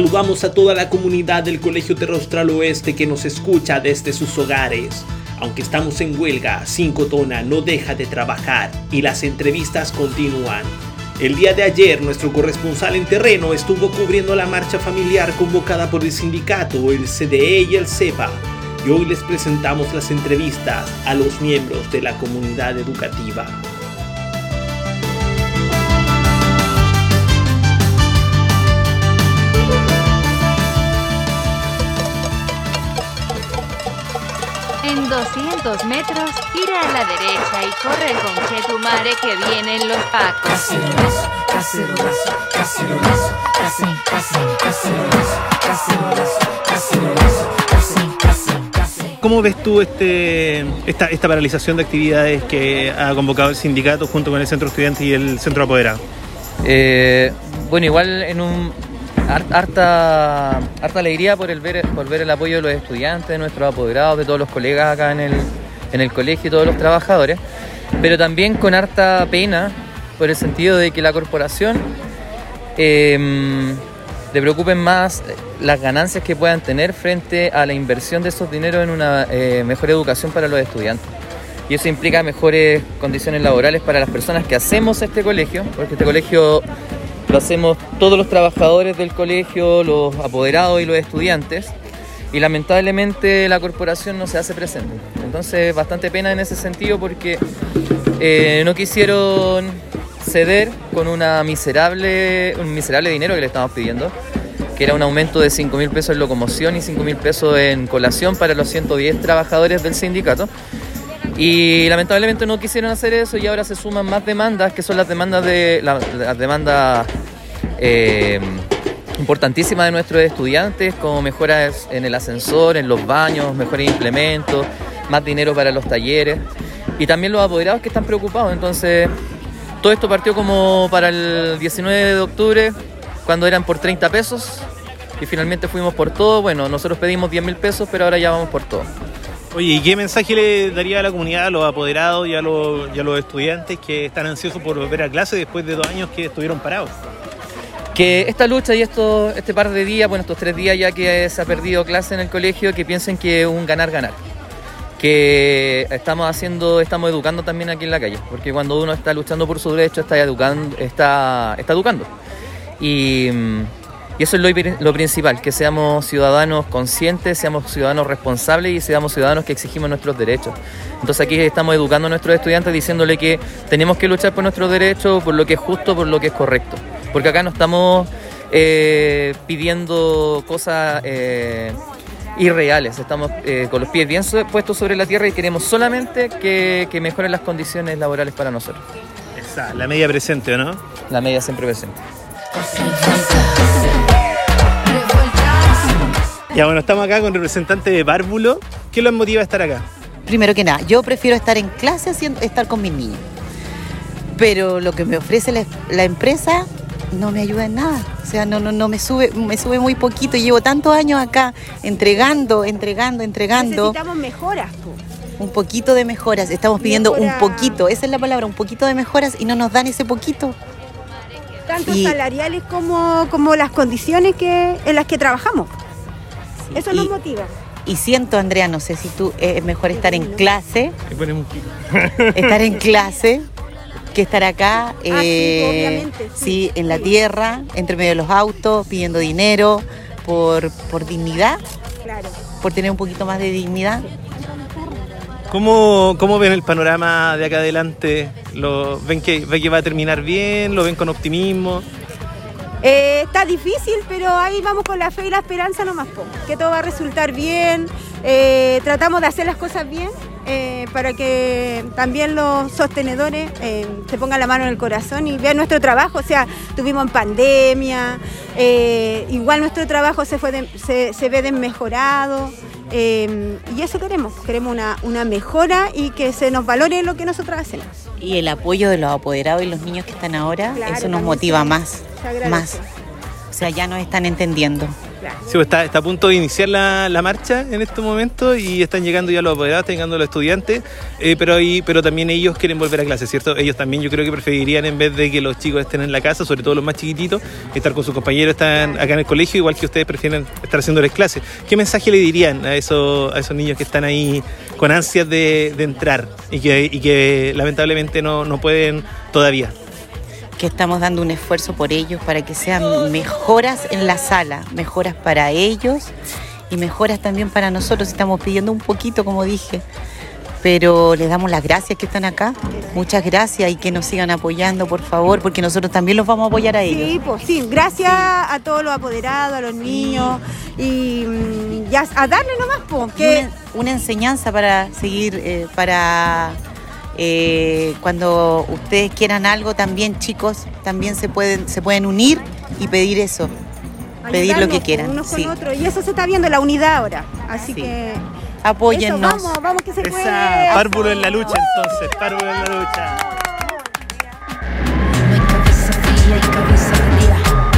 Saludamos a toda la comunidad del Colegio Terrostral Oeste que nos escucha desde sus hogares. Aunque estamos en huelga, Cinco Tona no deja de trabajar y las entrevistas continúan. El día de ayer, nuestro corresponsal en terreno estuvo cubriendo la marcha familiar convocada por el sindicato, el CDE y el CEPA. Y hoy les presentamos las entrevistas a los miembros de la comunidad educativa. 200 metros, gira a la derecha y corre con tu madre que vienen los pacos. Cacerolazo, cacerolazo, cacerolazo, casi, casi, cacerolazo, cacerolazo, cacerolazo, casi, casi, casi. ¿Cómo ves tú este, esta, esta paralización de actividades que ha convocado el sindicato junto con el centro estudiante y el centro apoderado? Eh, bueno, igual en un harta, alegría por el ver por ver el apoyo de los estudiantes, de nuestros apoderados, de todos los colegas acá en el, en el colegio y todos los trabajadores, pero también con harta pena por el sentido de que la corporación eh, le preocupen más las ganancias que puedan tener frente a la inversión de esos dineros en una eh, mejor educación para los estudiantes. Y eso implica mejores condiciones laborales para las personas que hacemos este colegio, porque este colegio lo hacemos todos los trabajadores del colegio, los apoderados y los estudiantes. Y lamentablemente la corporación no se hace presente. Entonces, bastante pena en ese sentido porque eh, no quisieron ceder con una miserable, un miserable dinero que le estamos pidiendo, que era un aumento de 5 mil pesos en locomoción y 5 mil pesos en colación para los 110 trabajadores del sindicato. Y lamentablemente no quisieron hacer eso y ahora se suman más demandas, que son las demandas de la- las demandas eh, importantísimas de nuestros estudiantes, como mejoras en el ascensor, en los baños, mejores implementos, más dinero para los talleres y también los apoderados que están preocupados. Entonces, todo esto partió como para el 19 de octubre, cuando eran por 30 pesos y finalmente fuimos por todo. Bueno, nosotros pedimos 10 mil pesos, pero ahora ya vamos por todo. Oye, ¿y qué mensaje le daría a la comunidad, a los apoderados y a los, y los estudiantes que están ansiosos por volver a clase después de dos años que estuvieron parados? que esta lucha y esto, este par de días, bueno, estos tres días ya que se ha perdido clase en el colegio, que piensen que es un ganar-ganar. Que estamos haciendo, estamos educando también aquí en la calle, porque cuando uno está luchando por su derecho, está educando, está, está educando. Y, mm, y eso es lo, lo principal, que seamos ciudadanos conscientes, seamos ciudadanos responsables y seamos ciudadanos que exigimos nuestros derechos. Entonces aquí estamos educando a nuestros estudiantes diciéndole que tenemos que luchar por nuestros derechos, por lo que es justo, por lo que es correcto. Porque acá no estamos eh, pidiendo cosas eh, irreales, estamos eh, con los pies bien puestos sobre la tierra y queremos solamente que, que mejoren las condiciones laborales para nosotros. Esa, la media presente, ¿o no? La media siempre presente. Ya, bueno, estamos acá con representante de Párvulo. ¿Qué los motiva a estar acá? Primero que nada, yo prefiero estar en clase haciendo, estar con mis niños. Pero lo que me ofrece la, la empresa no me ayuda en nada. O sea, no, no, no me sube, me sube muy poquito. Llevo tantos años acá entregando, entregando, entregando. Necesitamos mejoras, po. Un poquito de mejoras. Estamos pidiendo un poquito, esa es la palabra, un poquito de mejoras y no nos dan ese poquito. tanto Y- salariales como, como las condiciones que, en las que trabajamos. Eso nos motiva. Y siento, Andrea, no sé si tú eh, es mejor estar en clase, estar en clase que estar acá, Ah, sí, eh, obviamente, sí, sí, en la sí. tierra, entre medio de los autos, pidiendo dinero por, por dignidad, Claro. por tener un poquito más de dignidad. ¿Cómo, ¿Cómo ven el panorama de acá adelante? ¿Lo, ven, que, ¿Ven que va a terminar bien? ¿Lo ven con optimismo? Eh, está difícil, pero ahí vamos con la fe y la esperanza nomás, po, que todo va a resultar bien. Eh, tratamos de hacer las cosas bien eh, para que también los sostenedores se pongan la mano en el corazón y vean nuestro trabajo. O sea, tuvimos en pandemia, igual nuestro trabajo se, fue se, se ve desmejorado. y eso queremos, queremos una, una mejora y que se nos valore lo que nosotros hacemos. Y el apoyo de los apoderados y los niños que están ahora, Claro, eso nos motiva más, más. O sea, ya nos están entendiendo. Sí, pues está, está a punto de iniciar la, la marcha en este momento y están llegando ya los apoderados, están llegando los estudiantes, eh, pero, ahí, pero también ellos quieren volver a clase, ¿cierto? Ellos también yo creo que preferirían en vez de que los chicos estén en la casa, sobre todo los más chiquititos, estar con sus compañeros, están acá en el colegio, igual que ustedes prefieren estar haciéndoles clases. ¿Qué mensaje le dirían a esos, a esos niños que están ahí con ansias de, de entrar y que, y que lamentablemente no, no pueden todavía? Que estamos dando un esfuerzo por ellos para que sean mejoras en la sala, mejoras para ellos y mejoras también para nosotros. Estamos pidiendo un poquito, como dije, pero les damos las gracias que están acá. Muchas gracias y que nos sigan apoyando, por favor, porque nosotros también los vamos a apoyar a ellos. Sí, pues sí, gracias a todos los apoderados, a los niños y mm, ya a darle nomás, pues, Y que una, una enseñanza para seguir, eh, para eh, cuando ustedes quieran algo también, chicos, también se pueden, se pueden unir y pedir eso. pedir lo ayudarnos, que quieran, Unos sí. con otros. Y eso se está viendo, la unidad ahora. Así Sí. que. Apóyennos. Eso, vamos, vamos que se puede. Párvulo en la lucha entonces, párvulo en la lucha.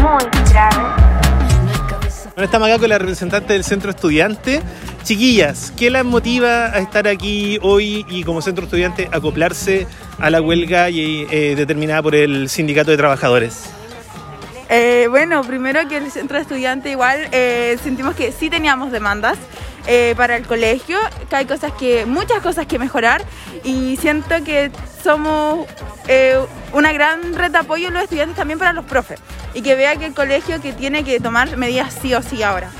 No hay Bueno, estamos acá con la representante del centro estudiante. Chiquillas, ¿qué las motiva a estar aquí hoy y como centro estudiante acoplarse a la huelga y, eh, determinada por el sindicato de trabajadores? Eh, bueno, primero que el centro estudiante igual eh, sentimos que sí teníamos demandas eh, para el colegio, que hay cosas que, muchas cosas que mejorar y siento que somos eh, una gran red de apoyo los estudiantes también para los profes y que vea que el colegio que tiene que tomar medidas sí o sí ahora.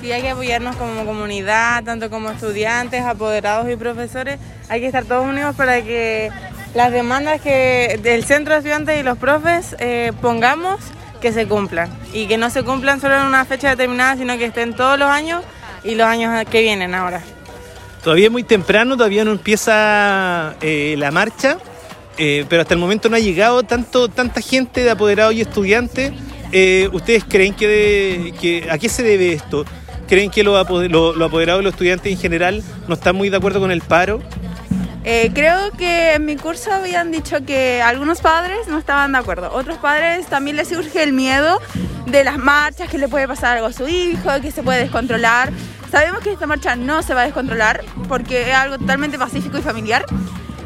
Sí, hay que apoyarnos como comunidad, tanto como estudiantes, apoderados y profesores. Hay que estar todos unidos para que las demandas que del centro de estudiantes y los profes eh, pongamos que se cumplan. Y que no se cumplan solo en una fecha determinada, sino que estén todos los años y los años que vienen ahora. Todavía es muy temprano, todavía no empieza eh, la marcha, eh, pero hasta el momento no ha llegado tanto, tanta gente de apoderados y estudiantes. Eh, ¿Ustedes creen que, de- que- a qué se debe esto? ¿Creen que los, lo- los apoderados y los estudiantes en general no están muy de acuerdo con el paro? Eh, creo que en mi curso habían dicho que algunos padres no estaban de acuerdo. Otros padres también les surge el miedo de las marchas, que le puede pasar algo a su hijo, que se puede descontrolar. Sabemos que esta marcha no se va a descontrolar porque es algo totalmente pacífico y familiar.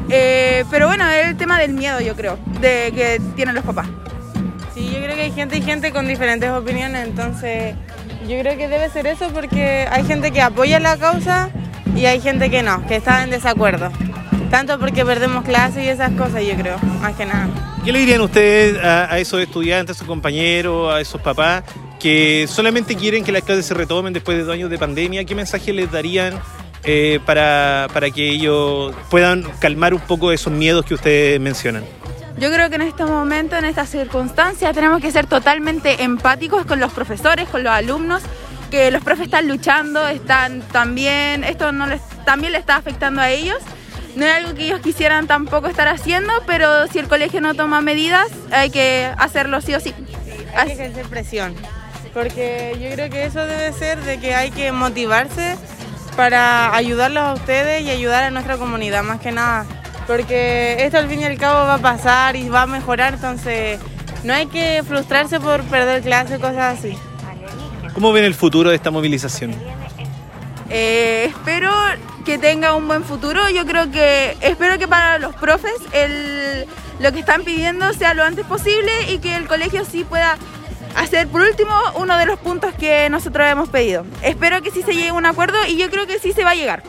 Eh, pero bueno, es el tema del miedo, yo creo, de que tienen los papás. Sí, yo creo que hay gente y gente con diferentes opiniones, entonces yo creo que debe ser eso porque hay gente que apoya la causa y hay gente que no, que está en desacuerdo. Tanto porque perdemos clases y esas cosas, yo creo, más que nada. ¿Qué le dirían ustedes a, a esos estudiantes, a sus compañeros, a esos papás que solamente quieren que las clases se retomen después de dos años de pandemia? ¿Qué mensaje les darían eh, para, para que ellos puedan calmar un poco esos miedos que ustedes mencionan? Yo creo que en estos momentos, en estas circunstancias, tenemos que ser totalmente empáticos con los profesores, con los alumnos, que los profes están luchando, están también, esto no les, también le está afectando a ellos. No es algo que ellos quisieran tampoco estar haciendo, pero si el colegio no toma medidas, hay que hacerlo sí o sí. Hay que ejercer presión, porque yo creo que eso debe ser de que hay que motivarse para ayudarlos a ustedes y ayudar a nuestra comunidad más que nada. Porque esto al fin y al cabo va a pasar y va a mejorar, entonces no hay que frustrarse por perder clases, cosas así. ¿Cómo ven el futuro de esta movilización? Eh, espero que tenga un buen futuro. Yo creo que espero que para los profes el, lo que están pidiendo sea lo antes posible y que el colegio sí pueda hacer por último uno de los puntos que nosotros hemos pedido. Espero que sí se llegue a un acuerdo y yo creo que sí se va a llegar.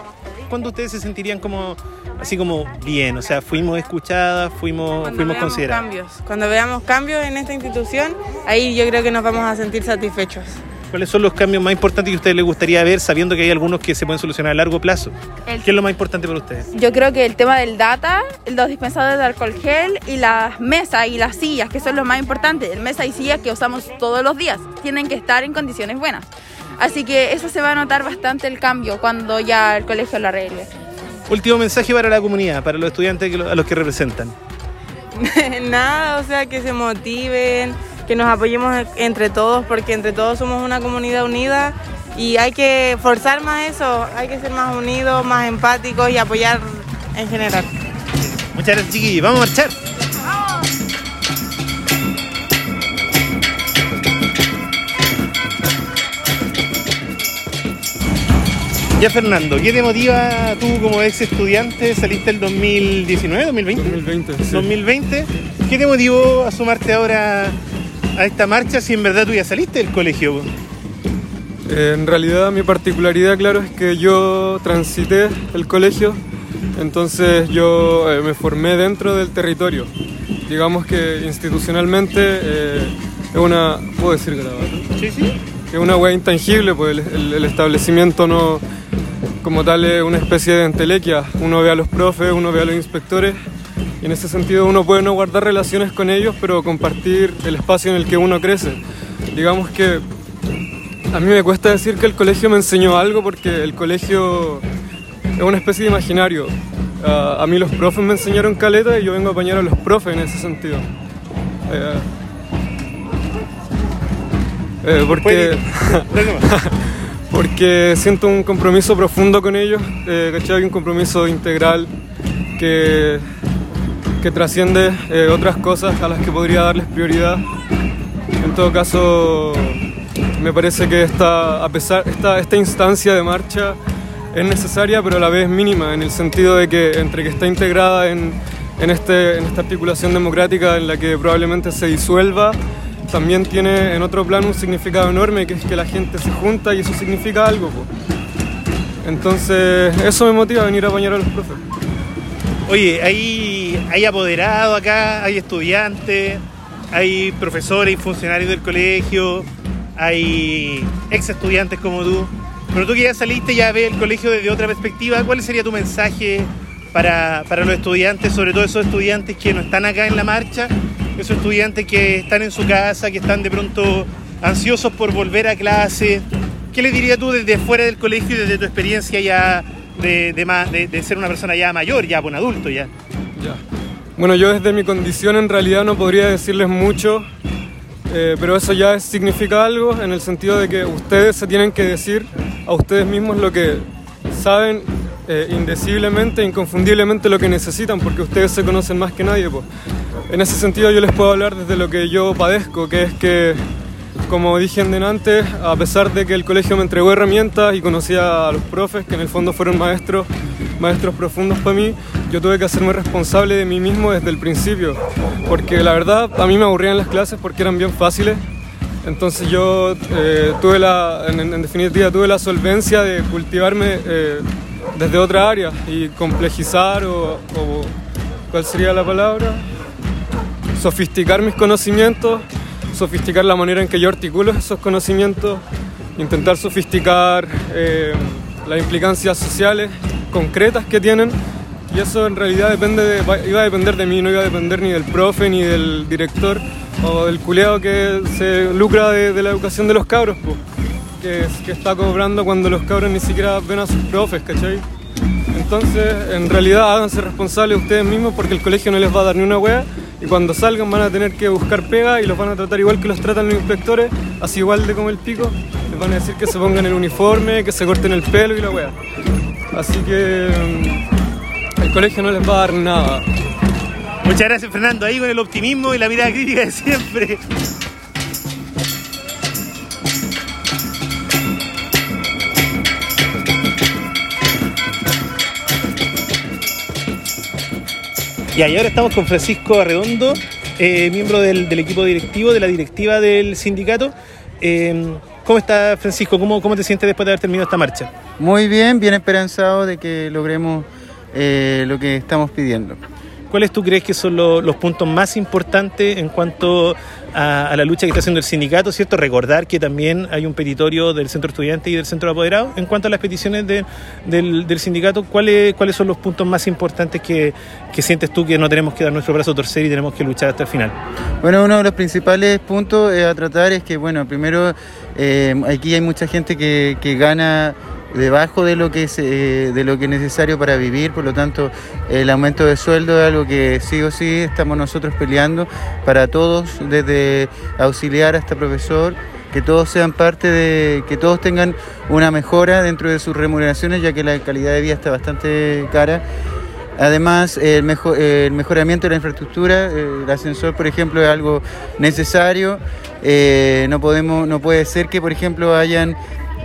¿Cuándo ustedes se sentirían como así como bien? O sea, fuimos escuchadas, fuimos, Cuando fuimos consideradas. cambios, cuando veamos cambios en esta institución, ahí yo creo que nos vamos a sentir satisfechos. ¿Cuáles son los cambios más importantes que a ustedes les gustaría ver, sabiendo que hay algunos que se pueden solucionar a largo plazo? El- ¿Qué es lo más importante para ustedes? Yo creo que el tema del data, los dispensadores de alcohol gel y las mesas y las sillas, que son los más importantes, el mesa y sillas que usamos todos los días, tienen que estar en condiciones buenas. Así que eso se va a notar bastante el cambio cuando ya el colegio lo arregle. Último mensaje para la comunidad, para los estudiantes a los que representan. Nada, o sea, que se motiven, que nos apoyemos entre todos, porque entre todos somos una comunidad unida y hay que forzar más eso, hay que ser más unidos, más empáticos y apoyar en general. Muchas gracias, Chiqui. Vamos a marchar. Ya Fernando, ¿qué te motiva tú como ex estudiante? ¿Saliste el 2019, 2020? 2020. Sí. 2020. ¿Qué te motivó a sumarte ahora a esta marcha si en verdad tú ya saliste del colegio? En realidad mi particularidad, claro, es que yo transité el colegio, entonces yo eh, me formé dentro del territorio. Digamos que institucionalmente eh, es una... ¿Puedo decir grabado? Sí, sí. Es una hueá intangible, pues el, el- el establecimiento no, como tal, es una especie de entelequia. Uno ve a los profes, uno ve a los inspectores, y en ese sentido uno puede no guardar relaciones con ellos, pero compartir el espacio en el que uno crece. Digamos que a mí me cuesta decir que el colegio me enseñó algo porque el colegio es una especie de imaginario. Ah, a mí los profes me enseñaron caleta y yo vengo a apañar a los profes en ese sentido. Eh, porque, porque siento un compromiso profundo con ellos, eh, ¿cachai? Un compromiso integral que, que trasciende eh, otras cosas a las que podría darles prioridad. En todo caso, me parece que esta, a pesar, esta, esta instancia de marcha es necesaria, pero a la vez mínima, en el sentido de que entre que está integrada en, en, este, en esta articulación democrática en la que probablemente se disuelva, también tiene en otro plano un significado enorme, que es que la gente se junta y eso significa algo. po. Entonces, eso me motiva a venir a apañar a los profes. Oye, hay, hay apoderado acá, hay estudiantes, hay profesores y funcionarios del colegio, hay ex estudiantes como tú. Pero tú que ya saliste, ya ves el colegio desde otra perspectiva, ¿cuál sería tu mensaje para, para los estudiantes, sobre todo esos estudiantes que no están acá en la marcha, esos estudiantes que están en su casa, que están de pronto ansiosos por volver a clase? ¿Qué les dirías tú desde fuera del colegio y desde tu experiencia ya de, de, ser una persona ya mayor, ya un adulto ya? Bueno, yo desde mi condición en realidad no podría decirles mucho, eh, pero eso ya significa algo en el sentido de que ustedes se tienen que decir a ustedes mismos lo que saben eh, indeciblemente, inconfundiblemente lo que necesitan, porque ustedes se conocen más que nadie. po. En ese sentido yo les puedo hablar desde lo que yo padezco, que es que, como dije delante, a pesar de que el colegio me entregó herramientas y conocía a los profes, que en el fondo fueron maestros, maestros profundos para mí, yo tuve que hacerme responsable de mí mismo desde el principio, porque la verdad a mí me aburrían las clases porque eran bien fáciles. Entonces yo eh, tuve la, en, en definitiva, tuve la solvencia de cultivarme eh, desde otra área y complejizar o, o ¿cuál sería la palabra? Sofisticar mis conocimientos, sofisticar la manera en que yo articulo esos conocimientos, intentar sofisticar eh, las implicancias sociales concretas que tienen y eso en realidad depende de- iba a depender de mí, no iba a depender ni del profe, ni del director o del culeado que se lucra de, la educación de los cabros, que está cobrando cuando los cabros ni siquiera ven a sus profes, ¿cachai? Entonces, en realidad háganse responsables ustedes mismos porque el colegio no les va a dar ni una wea y cuando salgan van a tener que buscar pega y los van a tratar igual que los tratan los inspectores, así igual de como el pico. Les van a decir que se pongan el uniforme, que se corten el pelo y la wea. Así que mm, el colegio no les va a dar nada. Muchas gracias Fernando, ahí con el optimismo y la mirada crítica de siempre. Y ahí ahora estamos con Francisco Arredondo, eh, miembro del, equipo directivo, de la directiva del sindicato. Eh, ¿Cómo está Francisco? ¿Cómo, ¿Cómo te sientes después de haber terminado esta marcha? Muy bien, bien esperanzado de que logremos eh, lo que estamos pidiendo. ¿Cuáles tú crees que son lo- los puntos más importantes en cuanto a, la lucha que está haciendo el sindicato? ¿Cierto? Recordar que también hay un petitorio del centro estudiante y del centro de apoderados. En cuanto a las peticiones de- del, sindicato, ¿cuáles, ¿cuáles son los puntos más importantes que, sientes tú que no tenemos que dar nuestro brazo a torcer y tenemos que luchar hasta el final? Bueno, uno de los principales puntos eh, a tratar es que, bueno, primero, eh, aquí hay mucha gente que gana debajo de lo que es eh, de lo que es necesario para vivir, por lo tanto el aumento de sueldo es algo que sí o sí estamos nosotros peleando para todos, desde auxiliar hasta profesor, que todos sean parte de, que todos tengan una mejora dentro de sus remuneraciones, ya que la calidad de vida está bastante cara. Además, el, mejo- el mejoramiento de la infraestructura, eh, el ascensor, por ejemplo, es algo necesario. Eh, no, podemos, no puede ser que, por ejemplo, hayan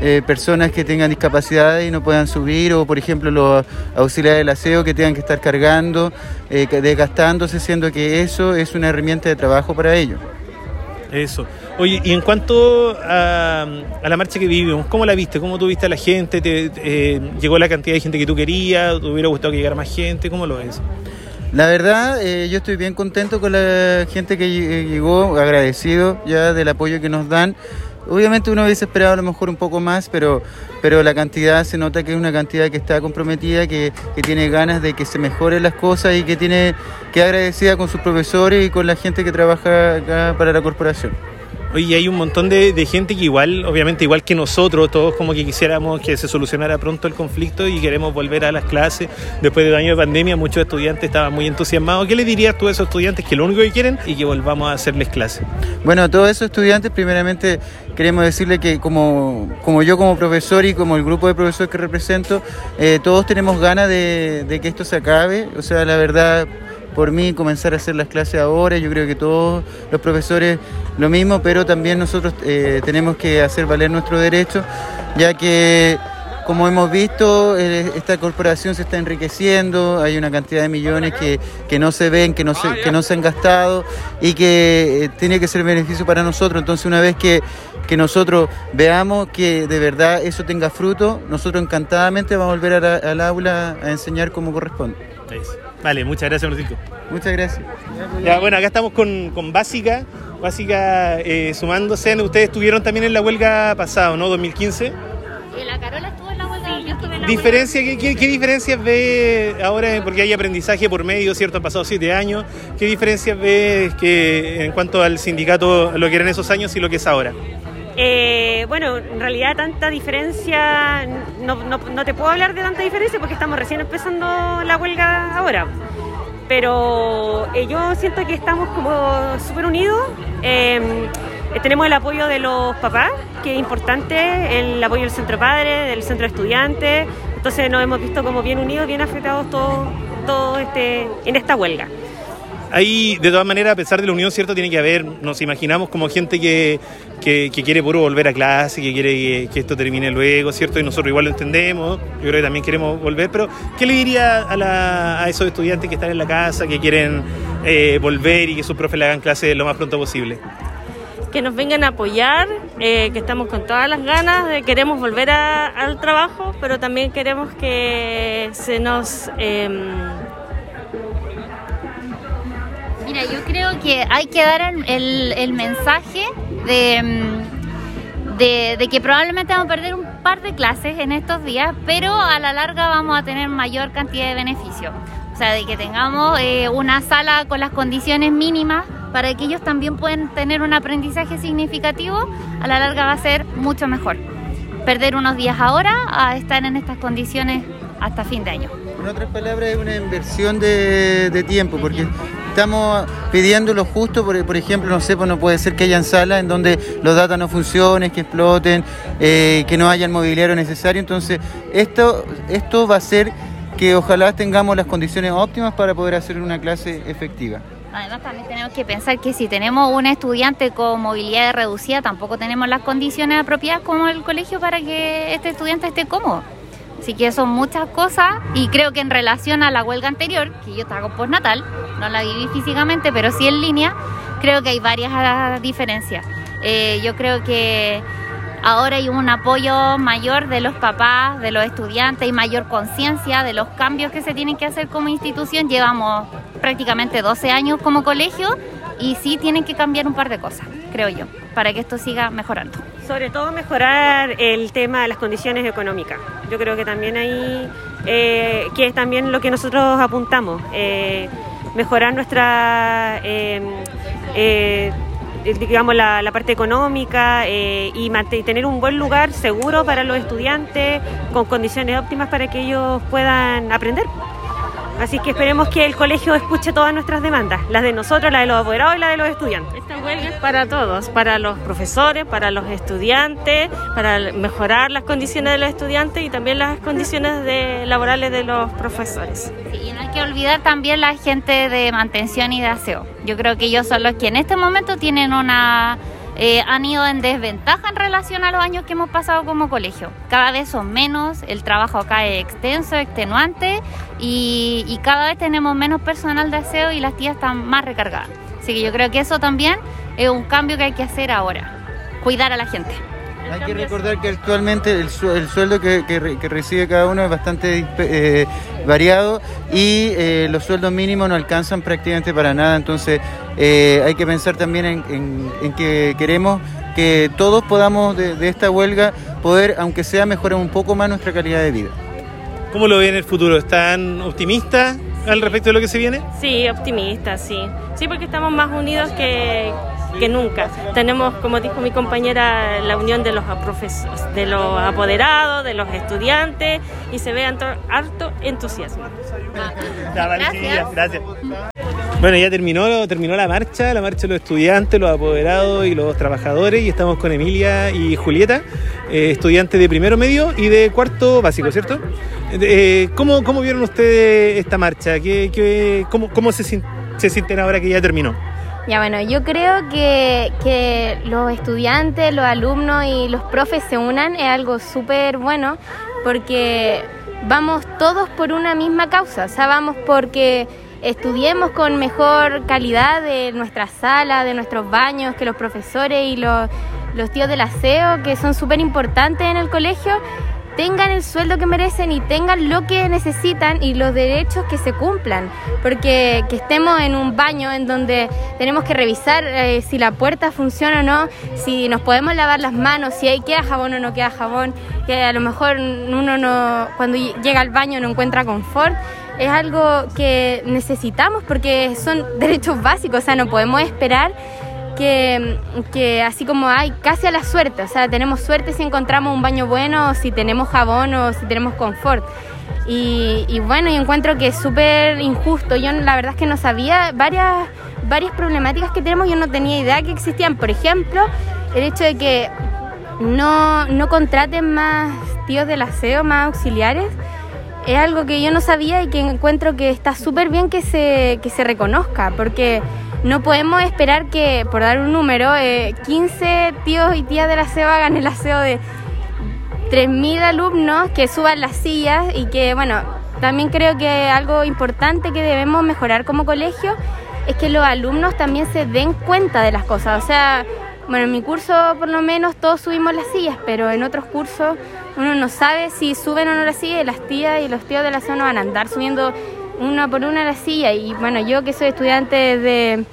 eh, personas que tengan discapacidades y no puedan subir, o por ejemplo los auxiliares del aseo que tengan que estar cargando, eh, desgastándose, siendo que eso es una herramienta de trabajo para ellos. Eso. Oye, y en cuanto a, a, la marcha que vivimos, ¿cómo la viste? ¿Cómo tuviste a la gente? ¿Te, eh, ¿Llegó la cantidad de gente que tú querías? ¿Te hubiera gustado que llegara más gente? ¿Cómo lo ves? La verdad, eh, yo estoy bien contento con la gente que llegó, agradecido ya del apoyo que nos dan. Obviamente uno hubiese esperado a lo mejor un poco más, pero, pero la cantidad se nota que es una cantidad que está comprometida, que, que tiene ganas de que se mejoren las cosas y que tiene que agradecida con sus profesores y con la gente que trabaja acá para la corporación. Oye, hay un montón de, gente que igual, obviamente igual que nosotros, todos como que quisiéramos que se solucionara pronto el conflicto y queremos volver a las clases. Después de un año de pandemia, muchos estudiantes estaban muy entusiasmados. ¿Qué le dirías tú a esos estudiantes que lo único que quieren y que volvamos a hacerles clases? Bueno, a todos esos estudiantes, primeramente queremos decirle que como, como yo como profesor y como el grupo de profesores que represento, eh, todos tenemos ganas de que esto se acabe. O sea, la verdad por mí comenzar a hacer las clases ahora. Yo creo que todos los profesores lo mismo, pero también nosotros eh, tenemos que hacer valer nuestro derecho, ya que como hemos visto, eh, esta corporación se está enriqueciendo, hay una cantidad de millones que, que no se ven, que no se, que no se han gastado y que eh, tiene que ser beneficio para nosotros. Entonces, una vez que, que nosotros veamos que de verdad eso tenga fruto, nosotros encantadamente vamos a volver a la, al aula a enseñar como corresponde. Vale, muchas gracias, Francisco. Muchas gracias. Ya, bueno, acá estamos con, con Básica, Básica eh, sumándose. Ustedes estuvieron también en la huelga pasado, ¿no? 2015. La Carola estuvo en la huelga, yo estuve en la ¿Diferencia, ¿qué, qué, qué diferencias ve ahora, porque hay aprendizaje por medio, ¿cierto? Han pasado siete años. ¿Qué diferencias ves que en cuanto al sindicato, lo que eran esos años y lo que es ahora? Eh, bueno, en realidad tanta diferencia, no, no, te puedo hablar de tanta diferencia porque estamos recién empezando la huelga ahora. Pero eh, yo siento que estamos como súper unidos. Eh, tenemos el apoyo de los papás, que es importante, el apoyo del centro padre, del centro estudiantes. Entonces nos hemos visto como bien unidos, bien afectados todos todo este, en esta huelga. Ahí, de todas maneras, a pesar de la unión, ¿cierto? Tiene que haber, nos imaginamos como gente que, que, quiere puro volver a clase, que quiere que, esto termine luego, ¿cierto? Y nosotros igual lo entendemos, yo creo que también queremos volver, pero ¿qué le diría a, la, a esos estudiantes que están en la casa, que quieren eh, volver y que sus profes le hagan clase lo más pronto posible? que nos vengan a apoyar, eh, que estamos con todas las ganas, de queremos volver al trabajo, pero también queremos que se nos... Eh, Mira, yo creo que hay que dar el, el mensaje de, de, de, que probablemente vamos a perder un par de clases en estos días, pero a la larga vamos a tener mayor cantidad de beneficios. O sea, de que tengamos eh, una sala con las condiciones mínimas para que ellos también puedan tener un aprendizaje significativo, a la larga va a ser mucho mejor. Perder unos días ahora a estar en estas condiciones hasta fin de año. En otras palabras, es una inversión de tiempo, porque estamos pidiendo lo justo, por, por, ejemplo, no sé, pues no puede ser que hayan salas en donde los datos no funcionen, que exploten, eh, que no haya el mobiliario necesario. Entonces, esto, esto va a hacer que ojalá tengamos las condiciones óptimas para poder hacer una clase efectiva. Además, también tenemos que pensar que si tenemos un estudiante con movilidad reducida, tampoco tenemos las condiciones apropiadas como el colegio para que este estudiante esté cómodo. Así que son muchas cosas y creo que en relación a la huelga anterior, que yo estaba postnatal, no la viví físicamente, pero sí en línea, creo que hay varias diferencias. Eh, yo creo que ahora hay un apoyo mayor de los papás, de los estudiantes y mayor conciencia de los cambios que se tienen que hacer como institución. Llevamos prácticamente 12 años como colegio y sí tienen que cambiar un par de cosas, creo yo, para que esto siga mejorando. Sobre todo mejorar el tema de las condiciones económicas. Yo creo que también ahí, eh, que es también lo que nosotros apuntamos, eh, mejorar nuestra... Eh, digamos, la, la, parte económica eh, y, y, tener un buen lugar seguro para los estudiantes, con condiciones óptimas para que ellos puedan aprender. Así que esperemos que el colegio escuche todas nuestras demandas, las de nosotros, las de los apoderados y las de los estudiantes. Esta huelga es para todos, para los profesores, para los estudiantes, para mejorar las condiciones de los estudiantes y también las condiciones de, laborales de los profesores. Sí, y no hay que olvidar también la gente de mantención y de aseo. Yo creo que ellos son los que en este momento tienen una eh, han ido en desventaja en relación a los años que hemos pasado como colegio. Cada vez son menos, el trabajo acá es extenso, extenuante y, y cada vez tenemos menos personal de aseo y las tías están más recargadas. Así que yo creo que eso también es un cambio que hay que hacer ahora, cuidar a la gente. Hay que recordar que actualmente el, su- el sueldo que, que re- que recibe cada uno es bastante eh, variado y eh, los sueldos mínimos no alcanzan prácticamente para nada. Entonces eh, hay que pensar también en, en- en que queremos que todos podamos de, de esta huelga poder, aunque sea, mejorar un poco más nuestra calidad de vida. ¿Cómo lo ven en el futuro? ¿Están optimistas al respecto de lo que se viene? Sí, optimista, sí. Sí, porque estamos más unidos que, que nunca. Tenemos, como dijo mi compañera, la unión de los, profes- de los apoderados, de los estudiantes y se ve harto, entusiasmo. Gracias. Gracias. Bueno, ya terminó, terminó la marcha, la marcha de los estudiantes, los apoderados y los trabajadores y estamos con Emilia y Julieta, eh, estudiantes de primero medio y de cuarto básico, ¿cierto? Eh, ¿cómo, ¿Cómo vieron ustedes esta marcha? ¿Qué, qué- cómo cómo se, se sienten ahora que ya terminó? Ya bueno, yo creo que, que los estudiantes, los alumnos y los profes se unan es algo súper bueno porque vamos todos por una misma causa, o sea, vamos porque estudiemos con mejor calidad de nuestra sala, de nuestros baños, que los profesores y los, los tíos del aseo, que son súper importantes en el colegio, tengan el sueldo que merecen y tengan lo que necesitan y los derechos que se cumplan. Porque que estemos en un baño en donde tenemos que revisar eh, si la puerta funciona o no, si nos podemos lavar las manos, si hay queda jabón o no queda jabón, que a lo mejor uno no cuando llega al baño no encuentra confort. Es algo que necesitamos porque son derechos básicos, o sea, no podemos esperar que, que así como hay casi a la suerte, o sea, tenemos suerte si encontramos un baño bueno, si tenemos jabón o si tenemos confort. Y, y bueno, yo encuentro que es súper injusto. Yo la verdad es que no sabía varias, varias problemáticas que tenemos, yo no tenía idea que existían. Por ejemplo, el hecho de que no, no contraten más tíos del aseo, más auxiliares es algo que yo no sabía y que encuentro que está súper bien que se, que se reconozca, porque no podemos esperar que, por dar un número, eh, 15 tíos y tías del aseo hagan el aseo de 3.000 alumnos, que suban las sillas y que, bueno, también creo que algo importante que debemos mejorar como colegio es que los alumnos también se den cuenta de las cosas, o sea... Bueno, en mi curso por lo menos todos subimos las sillas, pero en otros cursos uno no sabe si suben o no las sillas y las tías y los tíos de la zona van a andar subiendo una por una la silla. Y bueno, yo que soy estudiante desde,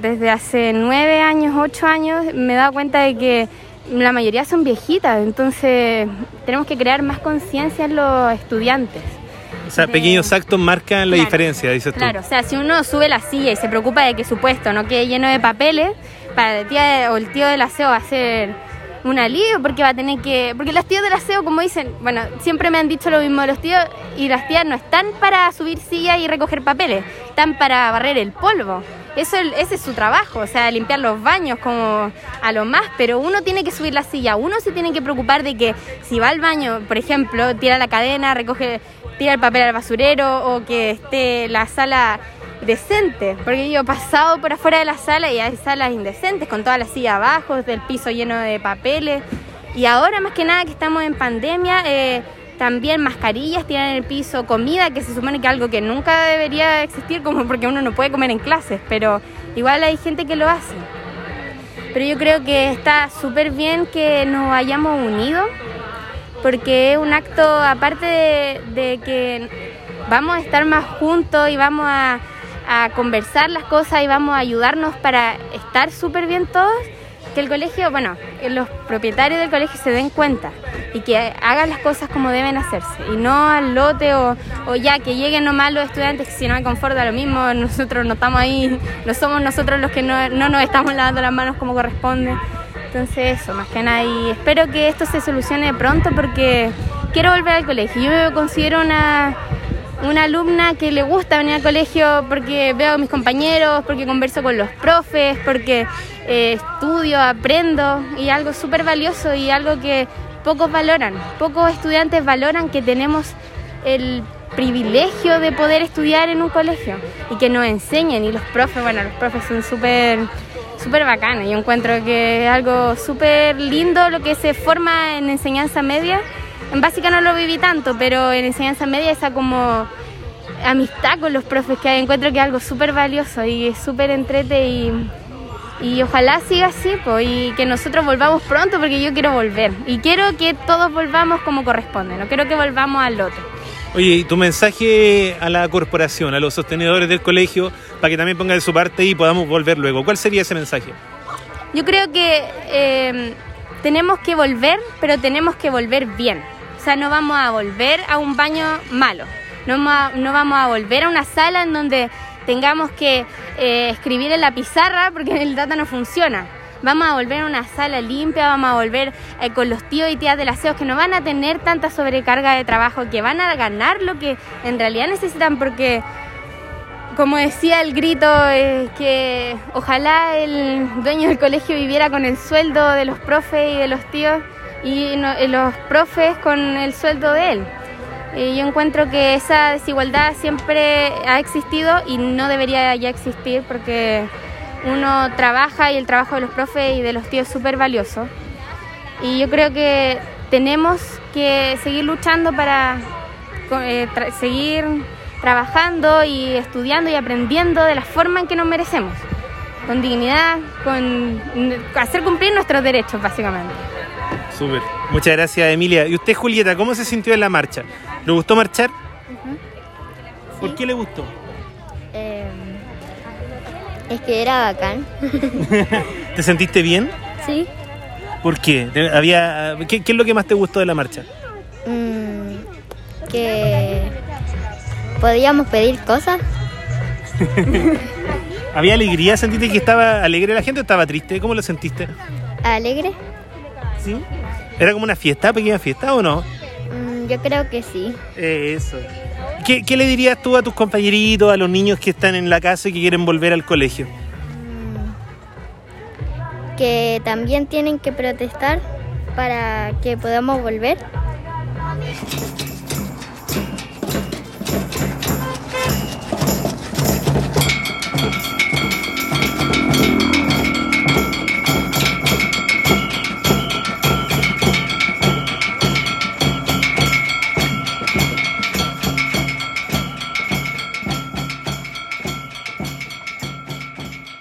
desde hace nueve años, ocho años, me he dado cuenta de que la mayoría son viejitas, entonces tenemos que crear más conciencia en los estudiantes. O sea, pequeños actos marcan la diferencia, dices tú. Claro, o sea, si uno sube la silla y se preocupa de que su puesto no quede lleno de papeles, para el tía o el tío del aseo va a ser un alivio porque va a tener que... Porque los tíos del aseo, como dicen, bueno, siempre me han dicho lo mismo, los tíos y las tías no están para subir sillas y recoger papeles, están para barrer el polvo. Eso, ese es su trabajo, o sea, limpiar los baños como a lo más, pero uno tiene que subir la silla, uno se tiene que preocupar de que si va al baño, por ejemplo, tira la cadena, recoge, tira el papel al basurero o que esté la sala decente, porque yo he pasado por afuera de la sala y hay salas indecentes con toda la silla abajo, el piso lleno de papeles. Y ahora más que nada que estamos en pandemia, eh, también mascarillas tiran en el piso, comida que se supone que algo que nunca debería existir, como porque uno no puede comer en clases, pero igual hay gente que lo hace. Pero yo creo que está súper bien que nos hayamos unido, porque es un acto, aparte de que vamos a estar más juntos y vamos a, a conversar las cosas y vamos a ayudarnos para estar súper bien todos, que el colegio, bueno, que los propietarios del colegio se den cuenta y que hagan las cosas como deben hacerse y no al lote o, o ya que lleguen nomás los estudiantes, que si no hay confort da lo mismo, nosotros no estamos ahí, no somos nosotros los que no, no nos estamos lavando las manos como corresponde. Entonces eso, más que nada, y espero que esto se solucione pronto porque quiero volver al colegio. Yo me considero una, una alumna que le gusta venir al colegio porque veo a mis compañeros, porque converso con los profes, porque eh, estudio, aprendo y algo súper valioso y algo que pocos valoran. Pocos estudiantes valoran que tenemos el privilegio de poder estudiar en un colegio y que nos enseñen y los profes, bueno, los profes son súper súper bacano. Yo encuentro que es algo súper lindo lo que se forma en enseñanza media. En básica no lo viví tanto, pero en enseñanza media esa como amistad con los profes que encuentro que es algo súper valioso y es súper entrete y, y ojalá siga así pues, y que nosotros volvamos pronto porque yo quiero volver y quiero que todos volvamos como corresponde, no quiero que volvamos al otro. Oye, y tu mensaje a la corporación, a los sostenedores del colegio, para que también pongan de su parte y podamos volver luego. ¿Cuál sería ese mensaje? Yo creo que eh, tenemos que volver, pero tenemos que volver bien. O sea, no vamos a volver a un baño malo. No, no vamos a volver a una sala en donde tengamos que eh, escribir en la pizarra porque el data no funciona. Vamos a volver a una sala limpia, vamos a volver eh, con los tíos y tías del aseo que no van a tener tanta sobrecarga de trabajo, que van a ganar lo que en realidad necesitan porque como decía el grito, que ojalá el dueño del colegio viviera con el sueldo de los profes y de los tíos y no- los profes con el sueldo de él. Eh, yo encuentro que esa desigualdad siempre ha existido y no debería ya existir porque uno trabaja y el trabajo de los profes y de los tíos es súper valioso. Y yo creo que tenemos que seguir luchando para eh, seguir trabajando y estudiando y aprendiendo de la forma en que nos merecemos, con dignidad, con hacer cumplir nuestros derechos básicamente. Súper. Muchas gracias, Emilia. ¿Y usted, Julieta, cómo se sintió en la marcha? ¿Le gustó marchar? ¿Por qué le gustó? Eh, es que era bacán. ¿Te sentiste bien? sí. ¿Por qué? ¿Te- Había, ¿qué, qué es lo que más te gustó de la marcha? Mm, que podíamos pedir cosas. ¿Había alegría? ¿Sentiste que estaba alegre la gente o estaba triste? ¿Cómo lo sentiste? Alegre. ¿Sí? ¿Era como una fiesta, pequeña fiesta o no? Mm, yo creo que sí. Eh, Eso. ¿Qué, qué le dirías tú a tus compañeritos, a los niños que están en la casa y que quieren volver al colegio? Que también tienen que protestar para que podamos volver.